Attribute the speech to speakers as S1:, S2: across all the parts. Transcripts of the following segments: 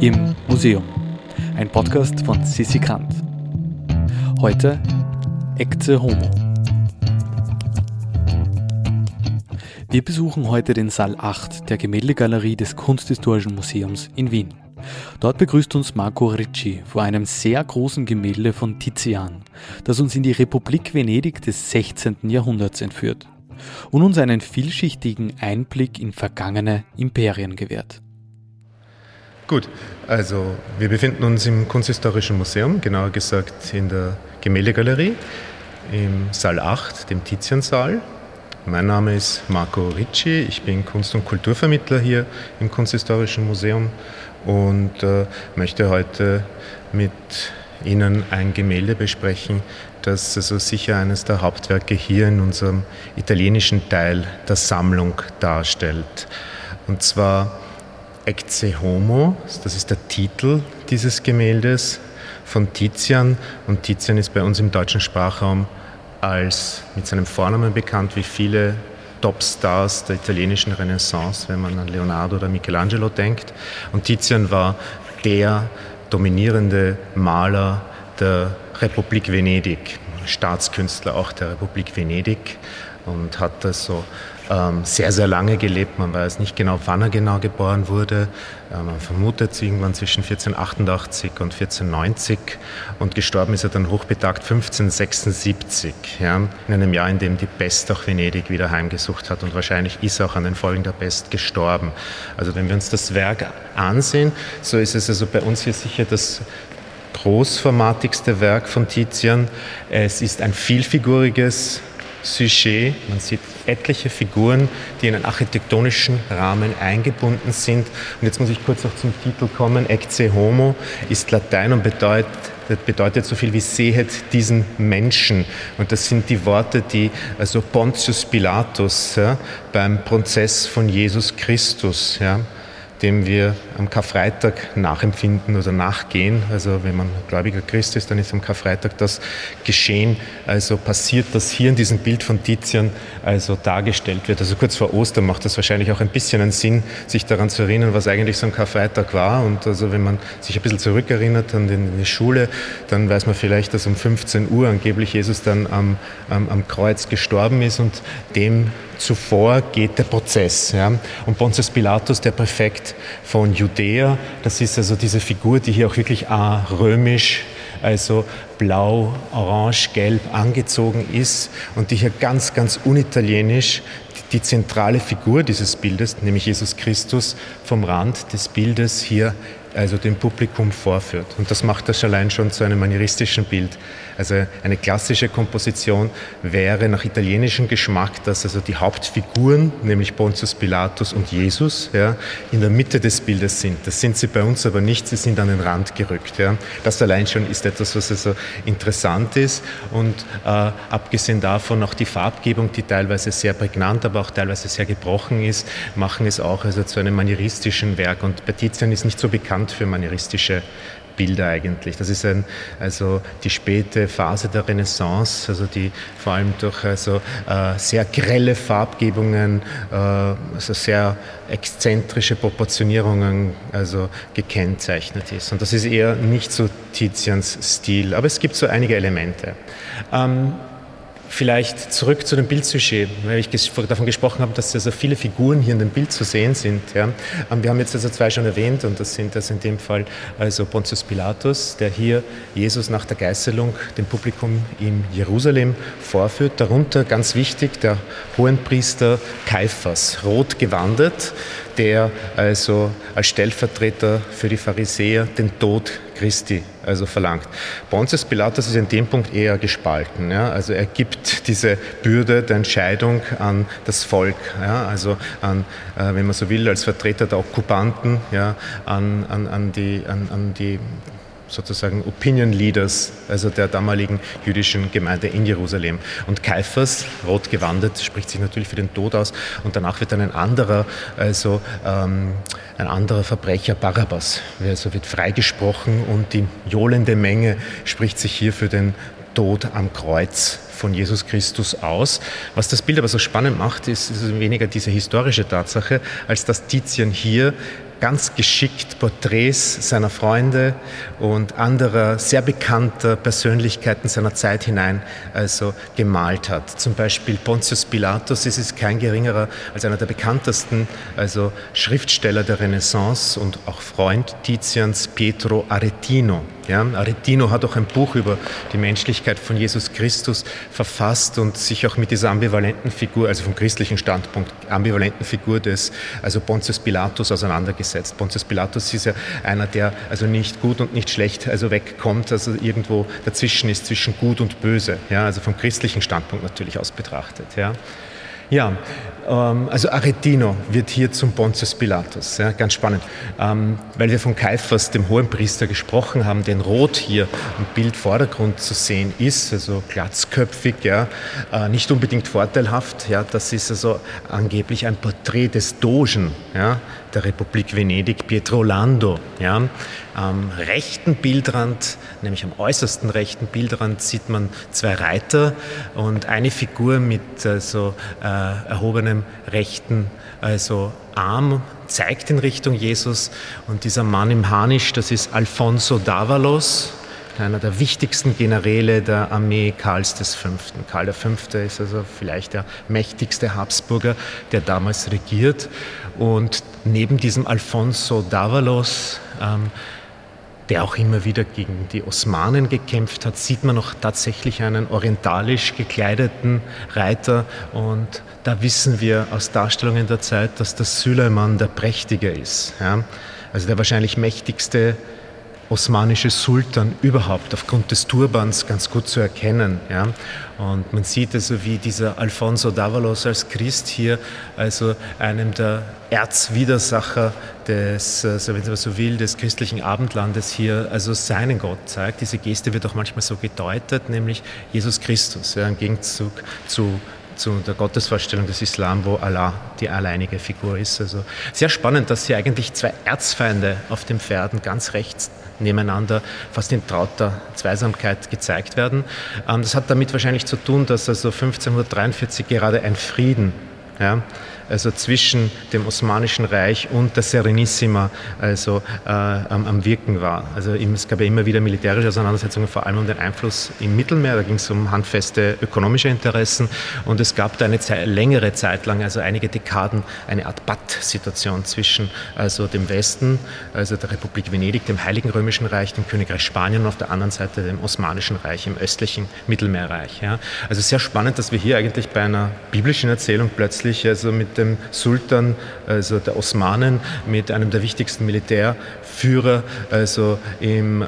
S1: im Museum. Ein Podcast von Sissi Kant. Heute Ecce Homo. Wir besuchen heute den Saal 8 der Gemäldegalerie des Kunsthistorischen Museums in Wien. Dort begrüßt uns Marco Ricci vor einem sehr großen Gemälde von Tizian, das uns in die Republik Venedig des 16. Jahrhunderts entführt und uns einen vielschichtigen Einblick in vergangene Imperien gewährt.
S2: Gut, also wir befinden uns im Kunsthistorischen Museum, genauer gesagt in der Gemäldegalerie im Saal 8, dem Tizian-Saal. Mein Name ist Marco Ricci, ich bin Kunst- und Kulturvermittler hier im Kunsthistorischen Museum und äh, möchte heute mit Ihnen ein Gemälde besprechen, das also sicher eines der Hauptwerke hier in unserem italienischen Teil der Sammlung darstellt. Und zwar Ecce Homo, das ist der Titel dieses Gemäldes von Tizian. Und Tizian ist bei uns im deutschen Sprachraum als mit seinem Vornamen bekannt, wie viele Topstars der italienischen Renaissance, wenn man an Leonardo oder Michelangelo denkt. Und Tizian war der dominierende Maler der Republik Venedig, Staatskünstler auch der Republik Venedig und hat also ähm, sehr, sehr lange gelebt. Man weiß nicht genau, wann er genau geboren wurde. Äh, man vermutet irgendwann zwischen 1488 und 1490 und gestorben ist er dann hochbetagt 1576, ja, in einem Jahr, in dem die Pest auch Venedig wieder heimgesucht hat und wahrscheinlich ist er auch an den Folgen der Pest gestorben. Also wenn wir uns das Werk ansehen, so ist es also bei uns hier sicher das großformatigste Werk von Tizian. Es ist ein vielfiguriges Sujet. Man sieht etliche Figuren, die in einen architektonischen Rahmen eingebunden sind. Und jetzt muss ich kurz auch zum Titel kommen. Ecce Homo ist Latein und bedeutet das bedeutet so viel wie sehet diesen Menschen. Und das sind die Worte, die also Pontius Pilatus ja, beim Prozess von Jesus Christus ja, dem wir am Karfreitag nachempfinden oder nachgehen. Also wenn man gläubiger Christ ist, dann ist am Karfreitag das geschehen. Also passiert, dass hier in diesem Bild von Tizian also dargestellt wird. Also kurz vor Ostern macht das wahrscheinlich auch ein bisschen einen Sinn, sich daran zu erinnern, was eigentlich so ein Karfreitag war. Und also wenn man sich ein bisschen zurückerinnert an die Schule, dann weiß man vielleicht, dass um 15 Uhr angeblich Jesus dann am, am, am Kreuz gestorben ist und dem zuvor geht der Prozess. Ja. Und Pontius Pilatus, der Präfekt von Judäa, das ist also diese Figur, die hier auch wirklich römisch, also blau, orange, gelb angezogen ist und die hier ganz, ganz unitalienisch die zentrale Figur dieses Bildes, nämlich Jesus Christus, vom Rand des Bildes hier also dem Publikum vorführt. Und das macht das allein schon zu einem manieristischen Bild. Also eine klassische Komposition wäre nach italienischem Geschmack, dass also die Hauptfiguren, nämlich Pontius Pilatus und Jesus, ja, in der Mitte des Bildes sind. Das sind sie bei uns aber nicht, sie sind an den Rand gerückt. Ja. Das allein schon ist etwas, was also interessant ist und äh, abgesehen davon auch die Farbgebung, die teilweise sehr prägnant, aber auch teilweise sehr gebrochen ist, machen es auch also zu einem manieristischen Werk. Und bei Tizian ist nicht so bekannt für manieristische Bilder eigentlich. Das ist ein, also die späte Phase der Renaissance, also die vor allem durch also, äh, sehr grelle Farbgebungen, äh, also sehr exzentrische Proportionierungen also gekennzeichnet ist. Und das ist eher nicht so Tizians Stil, aber es gibt so einige Elemente. Ähm, Vielleicht zurück zu dem Bildsujet, weil ich davon gesprochen habe, dass also viele Figuren hier in dem Bild zu sehen sind. Ja. Ähm, wir haben jetzt also zwei schon erwähnt und das sind das in dem Fall also Pontius Pilatus, der hier Jesus nach der Geißelung dem Publikum in Jerusalem vorführt. Darunter ganz wichtig der Hohenpriester Kaiphas, rot gewandet, der also als Stellvertreter für die Pharisäer den Tod Christi also verlangt. Pontius Pilatus ist in dem Punkt eher gespalten. Ja? Also er gibt diese Bürde der Entscheidung an das Volk, ja? also an, äh, wenn man so will, als Vertreter der Okkupanten, ja? an, an, an, die, an, an die sozusagen Opinion Leaders, also der damaligen jüdischen Gemeinde in Jerusalem. Und Kaiphas, rot gewandet, spricht sich natürlich für den Tod aus. Und danach wird dann ein anderer, also ähm, ein anderer Verbrecher, Barabbas, also wird freigesprochen und die johlende Menge spricht sich hier für den Tod am Kreuz von Jesus Christus aus. Was das Bild aber so spannend macht, ist, ist weniger diese historische Tatsache, als dass Titian hier ganz geschickt Porträts seiner Freunde und anderer sehr bekannter Persönlichkeiten seiner Zeit hinein also gemalt hat. Zum Beispiel Pontius Pilatus, es ist kein geringerer als einer der bekanntesten also Schriftsteller der Renaissance und auch Freund Tizians Pietro Aretino. Ja, Aretino hat auch ein Buch über die Menschlichkeit von Jesus Christus verfasst und sich auch mit dieser ambivalenten Figur, also vom christlichen Standpunkt, ambivalenten Figur des also Pontius Pilatus auseinandergesetzt. Pontius Pilatus ist ja einer, der also nicht gut und nicht schlecht also wegkommt, also irgendwo dazwischen ist zwischen gut und böse. Ja, also vom christlichen Standpunkt natürlich aus betrachtet. Ja. Ja, ähm, also Aretino wird hier zum Pontius Pilatus. Ja, ganz spannend, ähm, weil wir von Kaiphas, dem Hohenpriester, gesprochen haben, den Rot hier im Bildvordergrund zu sehen ist, also glatzköpfig, ja, äh, nicht unbedingt vorteilhaft. Ja, das ist also angeblich ein Porträt des Dogen. Ja, der Republik Venedig, Pietro Lando. Ja. Am rechten Bildrand, nämlich am äußersten rechten Bildrand, sieht man zwei Reiter und eine Figur mit also, äh, erhobenem rechten also Arm zeigt in Richtung Jesus und dieser Mann im Harnisch, das ist Alfonso Davalos, einer der wichtigsten Generäle der Armee Karls V. Karl V. ist also vielleicht der mächtigste Habsburger, der damals regiert. Und neben diesem Alfonso Davalos, ähm, der auch immer wieder gegen die Osmanen gekämpft hat, sieht man noch tatsächlich einen orientalisch gekleideten Reiter. Und da wissen wir aus Darstellungen der Zeit, dass das Süleyman der Prächtige ist. Ja? Also der wahrscheinlich mächtigste osmanische Sultan überhaupt aufgrund des Turbans ganz gut zu erkennen. Ja? Und man sieht also, wie dieser Alfonso Davalos als Christ hier, also einem der Erzwidersacher des, also wenn man so will, des christlichen Abendlandes hier, also seinen Gott zeigt. Diese Geste wird auch manchmal so gedeutet, nämlich Jesus Christus, ja, im Gegenzug zu zu der Gottesvorstellung des Islam, wo Allah die alleinige Figur ist. Also sehr spannend, dass hier eigentlich zwei Erzfeinde auf den Pferden ganz rechts nebeneinander fast in trauter Zweisamkeit gezeigt werden. Ähm, das hat damit wahrscheinlich zu tun, dass also 1543 gerade ein Frieden ja, also zwischen dem Osmanischen Reich und der Serenissima also, äh, am, am, Wirken war. Also es gab ja immer wieder militärische Auseinandersetzungen, vor allem um den Einfluss im Mittelmeer, da ging es um handfeste ökonomische Interessen und es gab da eine Zeit, längere Zeit lang, also einige Dekaden, eine Art Patt-Situation zwischen also dem Westen, also der Republik Venedig, dem Heiligen Römischen Reich, dem Königreich Spanien und auf der anderen Seite dem Osmanischen Reich im östlichen Mittelmeerreich. Ja. Also sehr spannend, dass wir hier eigentlich bei einer biblischen Erzählung plötzlich also mit dem Sultan, also der Osmanen, mit einem der wichtigsten Militärführer, also im äh,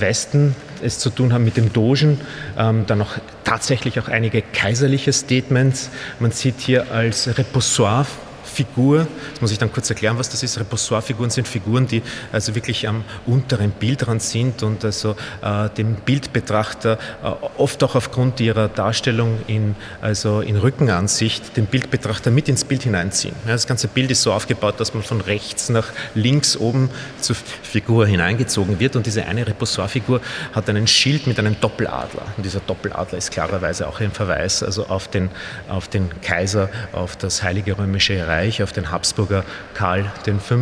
S2: Westen es zu tun haben mit dem Dogen, ähm, dann auch tatsächlich auch einige kaiserliche Statements. Man sieht hier als Repoussoir Figur, das muss ich dann kurz erklären, was das ist. Repoussoir-Figuren sind Figuren, die also wirklich am unteren Bildrand sind und also äh, dem Bildbetrachter äh, oft auch aufgrund ihrer Darstellung in, also in Rückenansicht den Bildbetrachter mit ins Bild hineinziehen. Ja, das ganze Bild ist so aufgebaut, dass man von rechts nach links oben zur Figur hineingezogen wird und diese eine Repoussoir-Figur hat einen Schild mit einem Doppeladler und dieser Doppeladler ist klarerweise auch ein Verweis also auf den, auf den Kaiser, auf das Heilige Römische Reich Reich, auf den Habsburger Karl V.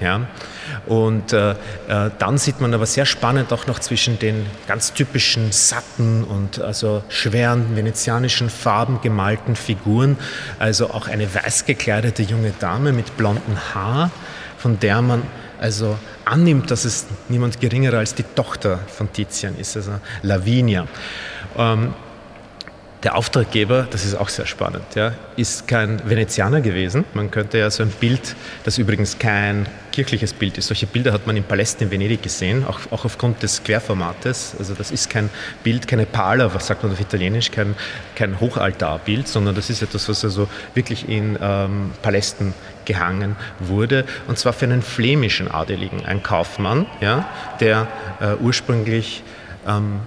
S2: Ja? Und äh, äh, dann sieht man aber sehr spannend auch noch zwischen den ganz typischen satten und also schweren venezianischen Farben gemalten Figuren, also auch eine weiß gekleidete junge Dame mit blonden Haar, von der man also annimmt, dass es niemand geringerer als die Tochter von Tizian ist, also Lavinia. Ähm, der Auftraggeber, das ist auch sehr spannend, ja, ist kein Venezianer gewesen. Man könnte ja so ein Bild, das übrigens kein kirchliches Bild ist. Solche Bilder hat man in Palästen in Venedig gesehen, auch, auch aufgrund des Querformates. Also das ist kein Bild, keine Pala, was sagt man auf Italienisch, kein, kein Hochaltarbild, sondern das ist etwas, was also wirklich in ähm, Palästen gehangen wurde. Und zwar für einen flämischen Adeligen, ein Kaufmann, ja, der äh, ursprünglich ähm,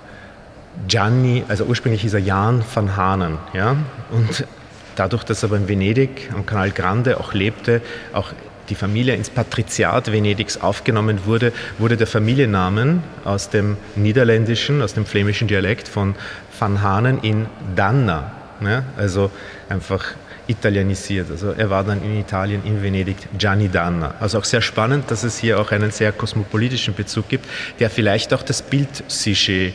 S2: Gianni, also ursprünglich hieß er Jan van Hanen. Ja? Und dadurch, dass er aber in Venedig am Kanal Grande auch lebte, auch die Familie ins Patriziat Venedigs aufgenommen wurde, wurde der Familiennamen aus dem niederländischen, aus dem flämischen Dialekt von Van Hanen in Danna. Ja, also einfach italienisiert. Also er war dann in Italien, in Venedig, Gianni Danna. Also auch sehr spannend, dass es hier auch einen sehr kosmopolitischen Bezug gibt, der vielleicht auch das Bild Sujet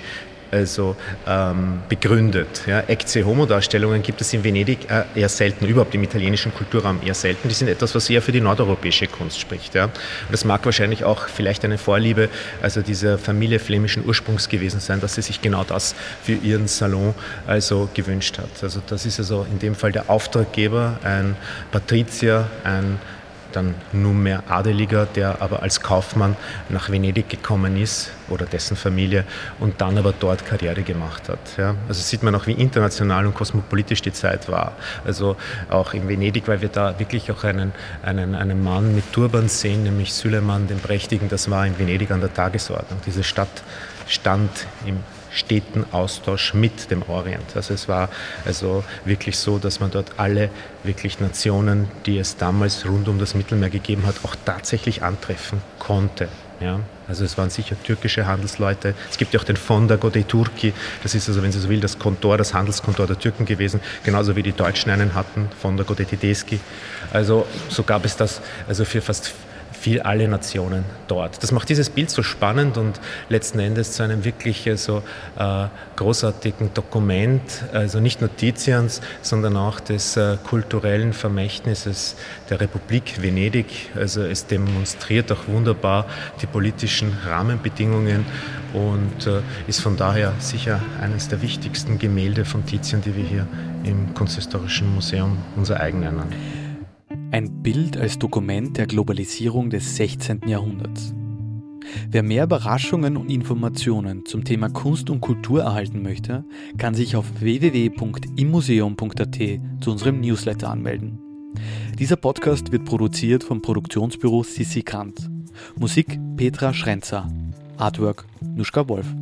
S2: also ähm, begründet. Ja. Ecce-Homo-Darstellungen gibt es in Venedig äh, eher selten, überhaupt im italienischen Kulturraum eher selten. Die sind etwas, was eher für die nordeuropäische Kunst spricht. Ja. Und das mag wahrscheinlich auch vielleicht eine Vorliebe also dieser Familie flämischen Ursprungs gewesen sein, dass sie sich genau das für ihren Salon also gewünscht hat. Also das ist also in dem Fall der Auftraggeber, ein Patrizier, ein dann nunmehr Adeliger, der aber als Kaufmann nach Venedig gekommen ist oder dessen Familie und dann aber dort Karriere gemacht hat. Ja. Also sieht man auch, wie international und kosmopolitisch die Zeit war. Also auch in Venedig, weil wir da wirklich auch einen, einen, einen Mann mit Turban sehen, nämlich Süleyman den Prächtigen, das war in Venedig an der Tagesordnung. Diese Stadt stand im steten Austausch mit dem Orient. Also es war also wirklich so, dass man dort alle wirklich Nationen, die es damals rund um das Mittelmeer gegeben hat, auch tatsächlich antreffen konnte. Ja, also es waren sicher türkische Handelsleute. Es gibt ja auch den Fondago dei Turchi. Das ist also, wenn Sie so will, das Kontor, das Handelskontor der Türken gewesen. Genauso wie die Deutschen einen hatten, Fondago dei Tedeschi. Also so gab es das also für fast viel alle Nationen dort. Das macht dieses Bild so spannend und letzten Endes zu einem wirklich äh, so äh, großartigen Dokument, also nicht nur Tizians, sondern auch des äh, kulturellen Vermächtnisses der Republik Venedig. Also es demonstriert auch wunderbar die politischen Rahmenbedingungen und äh, ist von daher sicher eines der wichtigsten Gemälde von Tizian, die wir hier im Kunsthistorischen Museum unser eigen nennen.
S1: Ein Bild als Dokument der Globalisierung des 16. Jahrhunderts. Wer mehr Überraschungen und Informationen zum Thema Kunst und Kultur erhalten möchte, kann sich auf www.immuseum.at zu unserem Newsletter anmelden. Dieser Podcast wird produziert vom Produktionsbüro Sissi Kant. Musik Petra Schrenzer. Artwork Nuschka Wolf.